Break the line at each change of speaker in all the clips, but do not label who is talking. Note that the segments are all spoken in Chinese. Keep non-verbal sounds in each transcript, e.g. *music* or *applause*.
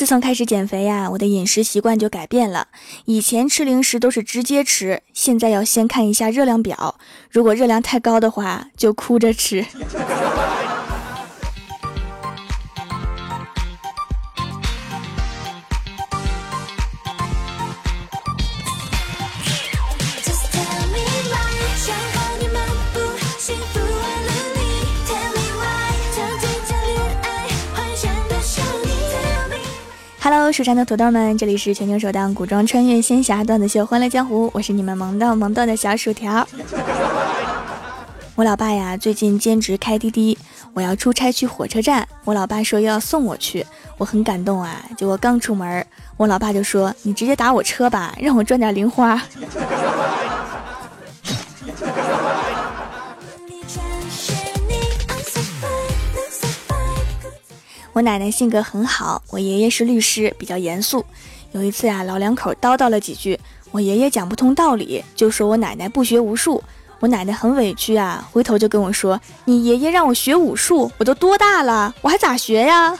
自从开始减肥呀，我的饮食习惯就改变了。以前吃零食都是直接吃，现在要先看一下热量表，如果热量太高的话，就哭着吃。Hello，蜀山的土豆们，这里是全球首档古装穿越仙侠段子秀《欢乐江湖》，我是你们萌逗萌逗的小薯条。*laughs* 我老爸呀，最近兼职开滴滴，我要出差去火车站，我老爸说又要送我去，我很感动啊。结果刚出门，我老爸就说：“你直接打我车吧，让我赚点零花。”我奶奶性格很好，我爷爷是律师，比较严肃。有一次啊，老两口叨叨了几句，我爷爷讲不通道理，就说我奶奶不学无术。我奶奶很委屈啊，回头就跟我说：“你爷爷让我学武术，我都多大了，我还咋学呀？”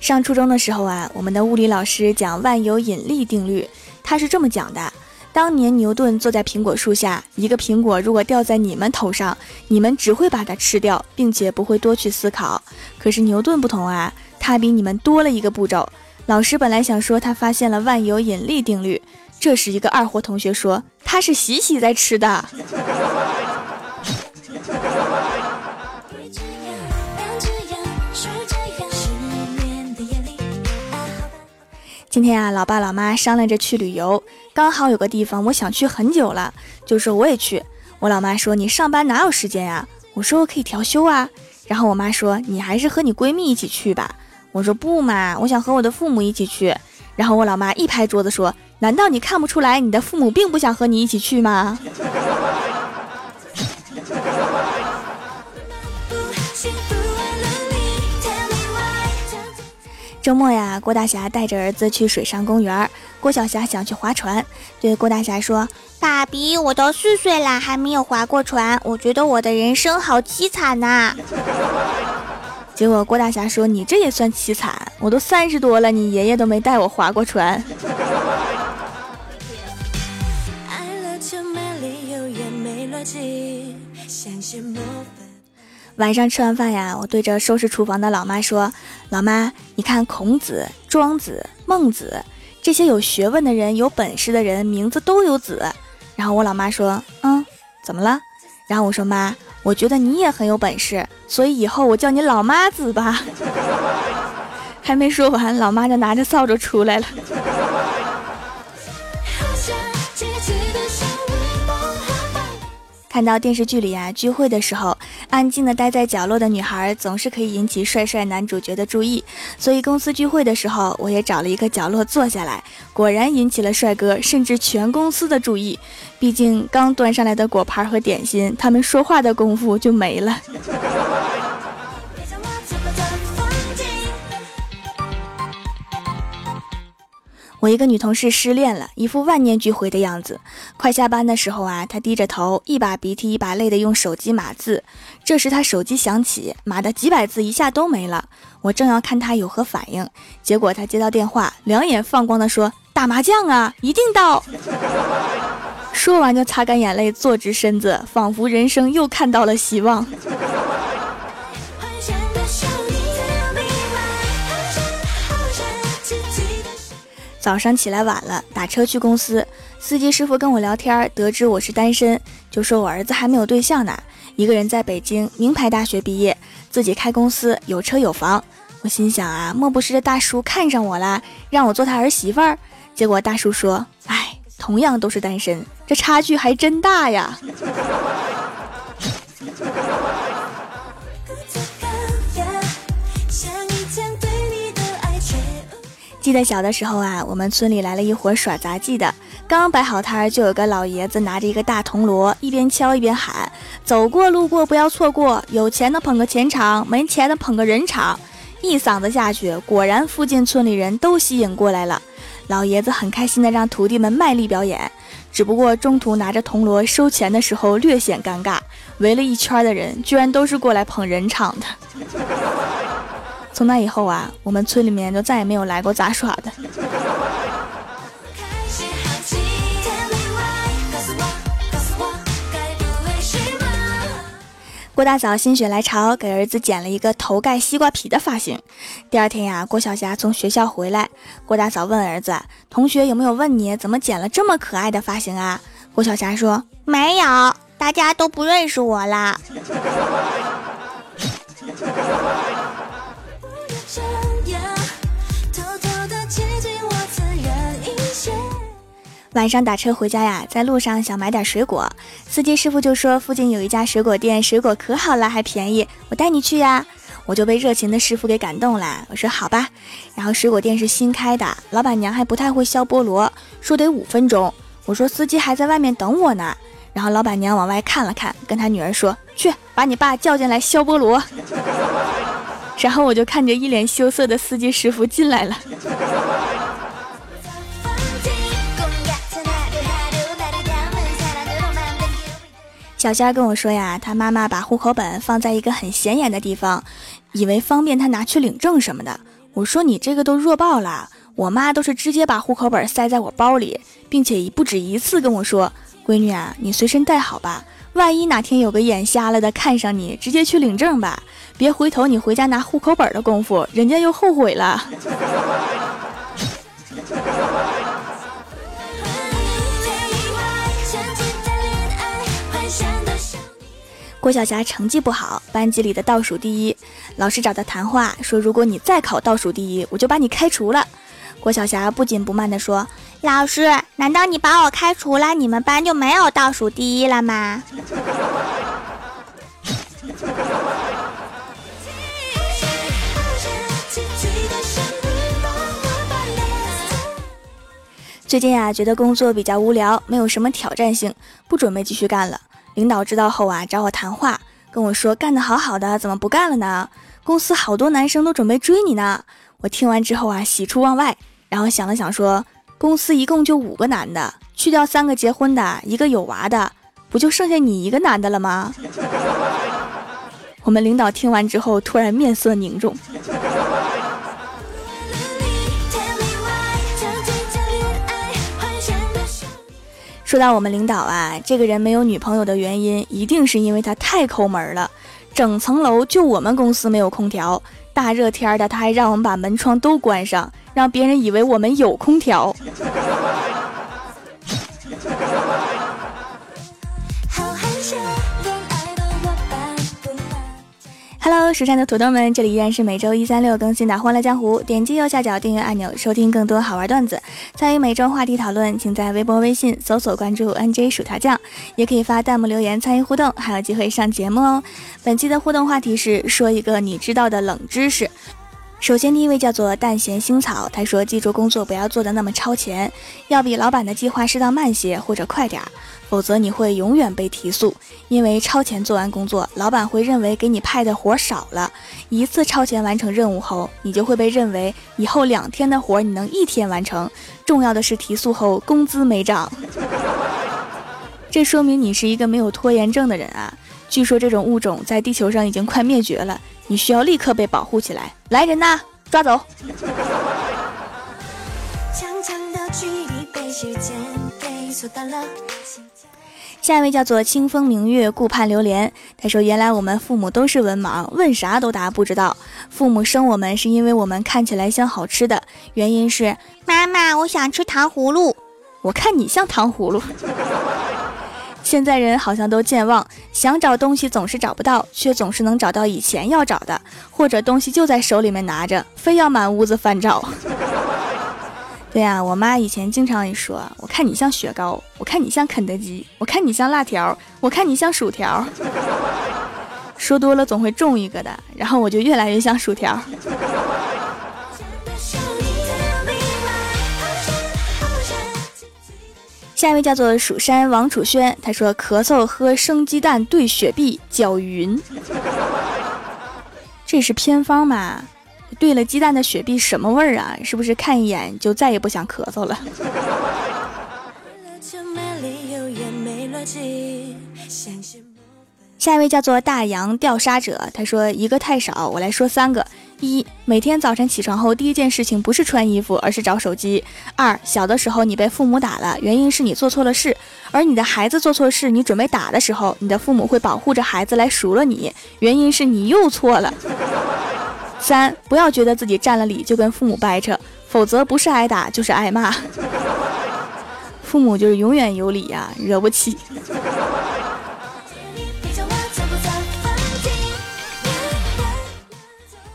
上初中的时候啊，我们的物理老师讲万有引力定律，他是这么讲的。当年牛顿坐在苹果树下，一个苹果如果掉在你们头上，你们只会把它吃掉，并且不会多去思考。可是牛顿不同啊，他比你们多了一个步骤。老师本来想说他发现了万有引力定律，这时一个二货同学说他是洗洗在吃的。今天啊，老爸老妈商量着去旅游，刚好有个地方我想去很久了，就说我也去。我老妈说：“你上班哪有时间呀？”我说：“我可以调休啊。”然后我妈说：“你还是和你闺蜜一起去吧。”我说：“不嘛，我想和我的父母一起去。”然后我老妈一拍桌子说：“难道你看不出来你的父母并不想和你一起去吗？”周末呀，郭大侠带着儿子去水上公园。郭小霞想去划船，对郭大侠说：“
爸比，我都四岁了，还没有划过船，我觉得我的人生好凄惨呐。*laughs* ”
结果郭大侠说：“你这也算凄惨？我都三十多了，你爷爷都没带我划过船。”晚上吃完饭呀，我对着收拾厨房的老妈说：“老妈，你看孔子、庄子、孟子这些有学问的人、有本事的人，名字都有子。”然后我老妈说：“嗯，怎么了？”然后我说：“妈，我觉得你也很有本事，所以以后我叫你老妈子吧。*laughs* ”还没说完，老妈就拿着扫帚出来了。看到电视剧里啊，聚会的时候，安静的待在角落的女孩总是可以引起帅帅男主角的注意，所以公司聚会的时候，我也找了一个角落坐下来，果然引起了帅哥甚至全公司的注意。毕竟刚端上来的果盘和点心，他们说话的功夫就没了。我一个女同事失恋了，一副万念俱灰的样子。快下班的时候啊，她低着头，一把鼻涕一把泪的用手机码字。这时她手机响起，码的几百字一下都没了。我正要看她有何反应，结果她接到电话，两眼放光的说：“打麻将啊，一定到。”说完就擦干眼泪，坐直身子，仿佛人生又看到了希望。早上起来晚了，打车去公司，司机师傅跟我聊天，得知我是单身，就说我儿子还没有对象呢，一个人在北京名牌大学毕业，自己开公司，有车有房。我心想啊，莫不是这大叔看上我了，让我做他儿媳妇儿？结果大叔说，哎，同样都是单身，这差距还真大呀。记得小的时候啊，我们村里来了一伙耍杂技的，刚摆好摊儿，就有个老爷子拿着一个大铜锣，一边敲一边喊：“走过路过不要错过，有钱的捧个钱场，没钱的捧个人场。”一嗓子下去，果然附近村里人都吸引过来了。老爷子很开心的让徒弟们卖力表演，只不过中途拿着铜锣收钱的时候略显尴尬，围了一圈的人居然都是过来捧人场的。从那以后啊，我们村里面就再也没有来过杂耍的。郭大嫂心血来潮，给儿子剪了一个头盖西瓜皮的发型。第二天呀，郭晓霞从学校回来，郭大嫂问儿子：“同学有没有问你怎么剪了这么可爱的发型啊？”郭晓霞说：“
没有，大家都不认识我啦。”
晚上打车回家呀，在路上想买点水果，司机师傅就说附近有一家水果店，水果可好了，还便宜，我带你去呀。我就被热情的师傅给感动了，我说好吧。然后水果店是新开的，老板娘还不太会削菠萝，说得五分钟。我说司机还在外面等我呢。然后老板娘往外看了看，跟他女儿说：“去把你爸叫进来削菠萝。*laughs* ”然后我就看着一脸羞涩的司机师傅进来了。小仙跟我说呀，他妈妈把户口本放在一个很显眼的地方，以为方便他拿去领证什么的。我说你这个都弱爆了，我妈都是直接把户口本塞在我包里，并且不止一次跟我说：“闺女啊，你随身带好吧，万一哪天有个眼瞎了的看上你，直接去领证吧，别回头你回家拿户口本的功夫，人家又后悔了。” *laughs* 郭晓霞成绩不好，班级里的倒数第一。老师找她谈话，说如果你再考倒数第一，我就把你开除了。郭晓霞不紧不慢地说：“
老师，难道你把我开除了，你们班就没有倒数第一了吗？” *laughs*
最近呀，觉得工作比较无聊，没有什么挑战性，不准备继续干了。领导知道后啊，找我谈话，跟我说干得好好的，怎么不干了呢？公司好多男生都准备追你呢。我听完之后啊，喜出望外，然后想了想说，公司一共就五个男的，去掉三个结婚的，一个有娃的，不就剩下你一个男的了吗？*laughs* 我们领导听完之后，突然面色凝重。说到我们领导啊，这个人没有女朋友的原因，一定是因为他太抠门了。整层楼就我们公司没有空调，大热天的他还让我们把门窗都关上，让别人以为我们有空调。Hello，蜀山的土豆们，这里依然是每周一、三、六更新的《欢乐江湖》。点击右下角订阅按钮，收听更多好玩段子，参与每周话题讨论，请在微博、微信搜索关注 “nj 薯条酱”，也可以发弹幕留言参与互动，还有机会上节目哦。本期的互动话题是说一个你知道的冷知识。首先，第一位叫做淡咸星草，他说：“记住工作不要做的那么超前，要比老板的计划适当慢些或者快点儿。”否则你会永远被提速，因为超前做完工作，老板会认为给你派的活少了。一次超前完成任务后，你就会被认为以后两天的活你能一天完成。重要的是提速后工资没涨，*laughs* 这说明你是一个没有拖延症的人啊！据说这种物种在地球上已经快灭绝了，你需要立刻被保护起来。来人呐，抓走！下一位叫做清风明月顾盼流连，他说：“原来我们父母都是文盲，问啥都答不知道。父母生我们是因为我们看起来像好吃的，原因是
妈妈，我想吃糖葫芦，
我看你像糖葫芦。现在人好像都健忘，想找东西总是找不到，却总是能找到以前要找的，或者东西就在手里面拿着，非要满屋子翻找。*laughs* ”对呀，我妈以前经常一说，我看你像雪糕，我看你像肯德基，我看你像辣条，我看你像薯条。说多了总会中一个的，然后我就越来越像薯条。下一位叫做蜀山王楚轩，他说咳嗽喝生鸡蛋兑雪碧搅匀，这是偏方吗？兑了鸡蛋的雪碧什么味儿啊？是不是看一眼就再也不想咳嗽了？下一位叫做大洋钓沙者，他说一个太少，我来说三个：一、每天早晨起床后第一件事情不是穿衣服，而是找手机；二、小的时候你被父母打了，原因是你做错了事，而你的孩子做错事，你准备打的时候，你的父母会保护着孩子来赎了你，原因是你又错了；三、不要觉得自己占了理就跟父母掰扯，否则不是挨打就是挨骂。父母就是永远有理呀，惹不起。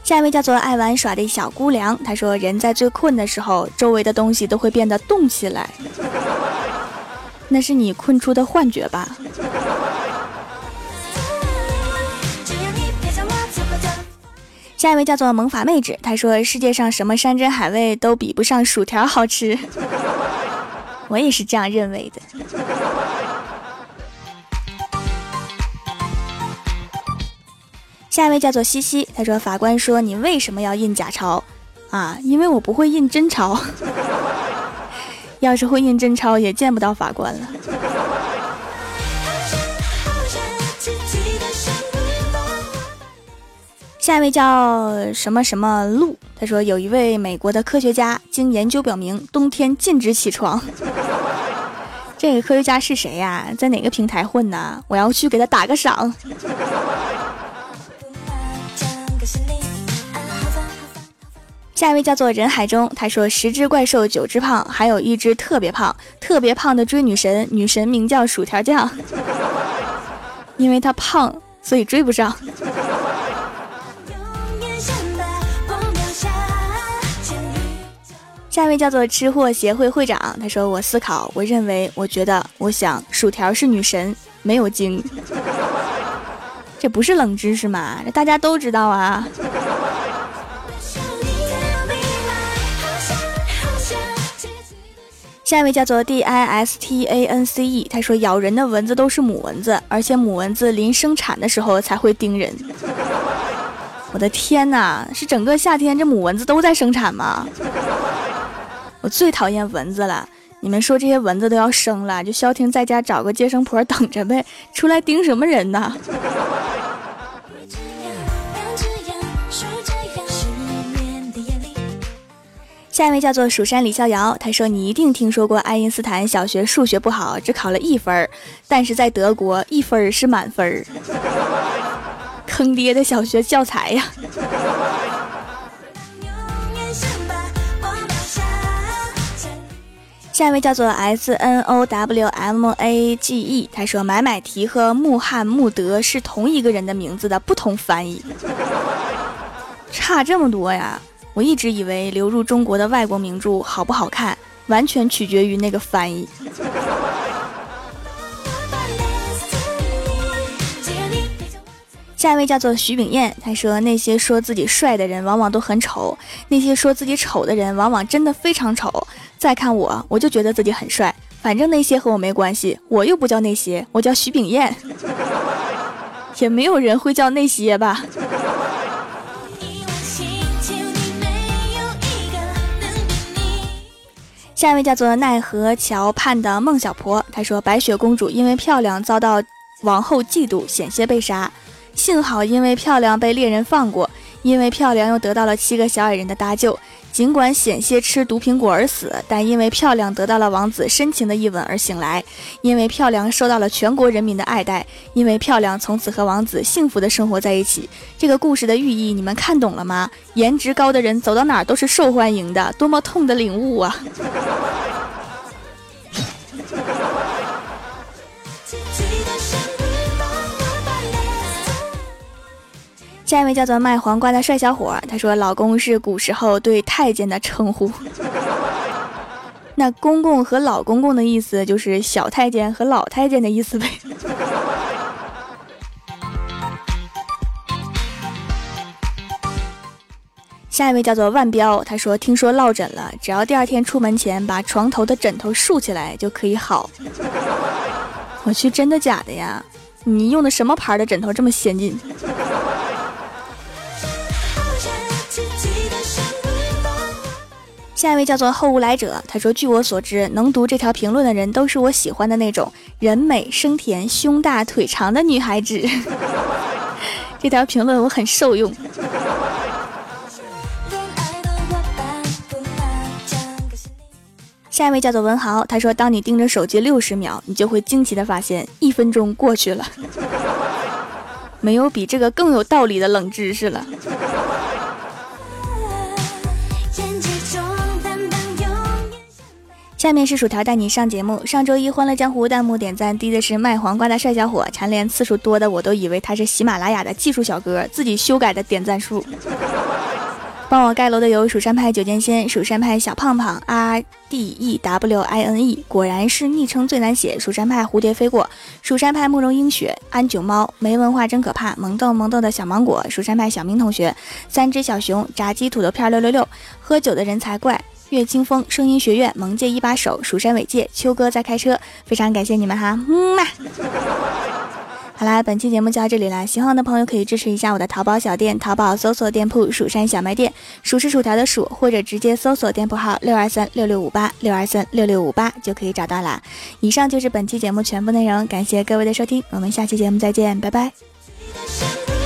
下一位叫做爱玩耍的小姑娘，她说：“人在最困的时候，周围的东西都会变得动起来，*laughs* 那是你困出的幻觉吧？”下一位叫做萌法妹纸，她说：“世界上什么山珍海味都比不上薯条好吃。*laughs* ”我也是这样认为的。下一位叫做西西，他说：“法官说你为什么要印假钞？啊，因为我不会印真钞。*laughs* 要是会印真钞，也见不到法官了。”下一位叫什么什么路，他说：“有一位美国的科学家，经研究表明，冬天禁止起床。*laughs* 这个科学家是谁呀？在哪个平台混呢？我要去给他打个赏。”下一位叫做人海中，他说十只怪兽九只胖，还有一只特别胖，特别胖的追女神，女神名叫薯条酱，*laughs* 因为他胖，所以追不上。*laughs* 下一位叫做吃货协会会长，他说我思考，我认为，我觉得，我想，薯条是女神，没有精，*laughs* 这不是冷知识吗？这大家都知道啊。下一位叫做 D I S T A N C E，他说咬人的蚊子都是母蚊子，而且母蚊子临生产的时候才会叮人。我的天哪，是整个夏天这母蚊子都在生产吗？我最讨厌蚊子了，你们说这些蚊子都要生了，就消停在家找个接生婆等着呗，出来叮什么人呢？下一位叫做蜀山李逍遥，他说：“你一定听说过爱因斯坦小学数学不好，只考了一分儿，但是在德国一分是满分儿，*laughs* 坑爹的小学教材呀。”下一位叫做 S N O W M A G E，他说：“买买提和穆罕默德是同一个人的名字的不同翻译，差这么多呀。”我一直以为流入中国的外国名著好不好看，完全取决于那个翻译。下一位叫做徐炳燕，他说：“那些说自己帅的人，往往都很丑；那些说自己丑的人，往往真的非常丑。再看我，我就觉得自己很帅。反正那些和我没关系，我又不叫那些，我叫徐炳燕。*laughs* 也没有人会叫那些吧。”下一位叫做奈何桥畔的孟小婆，她说：“白雪公主因为漂亮遭到王后嫉妒，险些被杀。幸好因为漂亮被猎人放过，因为漂亮又得到了七个小矮人的搭救。尽管险些吃毒苹果而死，但因为漂亮得到了王子深情的一吻而醒来。因为漂亮受到了全国人民的爱戴，因为漂亮从此和王子幸福的生活在一起。这个故事的寓意你们看懂了吗？颜值高的人走到哪儿都是受欢迎的，多么痛的领悟啊！”下一位叫做卖黄瓜的帅小伙，他说：“老公是古时候对太监的称呼，*laughs* 那公公和老公公的意思就是小太监和老太监的意思呗。*laughs* ”下一位叫做万彪，他说：“听说落枕了，只要第二天出门前把床头的枕头竖起来就可以好。*laughs* ”我去，真的假的呀？你用的什么牌的枕头这么先进？下一位叫做后无来者，他说：“据我所知，能读这条评论的人都是我喜欢的那种人美声甜、胸大腿长的女孩子。*laughs* ”这条评论我很受用。下一位叫做文豪，他说：“当你盯着手机六十秒，你就会惊奇的发现一分钟过去了。”没有比这个更有道理的冷知识了。下面是薯条带你上节目。上周一欢乐江湖弹幕点赞低的是卖黄瓜的帅小伙，蝉联次数多的我都以为他是喜马拉雅的技术小哥，自己修改的点赞数。帮我盖楼的有蜀山派九剑仙、蜀山派小胖胖、R D E W I N E，果然是昵称最难写。蜀山派蝴蝶飞过，蜀山派慕容英雪、安九猫、没文化真可怕、萌豆萌豆的小芒果、蜀山派小明同学、三只小熊、炸鸡土豆片六六六、喝酒的人才怪。岳清风、声音学院、萌界一把手、蜀山伟界、秋哥在开车，非常感谢你们哈，嗯嘛。好啦，本期节目就到这里啦，喜欢我的朋友可以支持一下我的淘宝小店，淘宝搜索店铺“蜀山小卖店”，数是薯条的数，或者直接搜索店铺号六二三六六五八六二三六六五八就可以找到啦。以上就是本期节目全部内容，感谢各位的收听，我们下期节目再见，拜拜。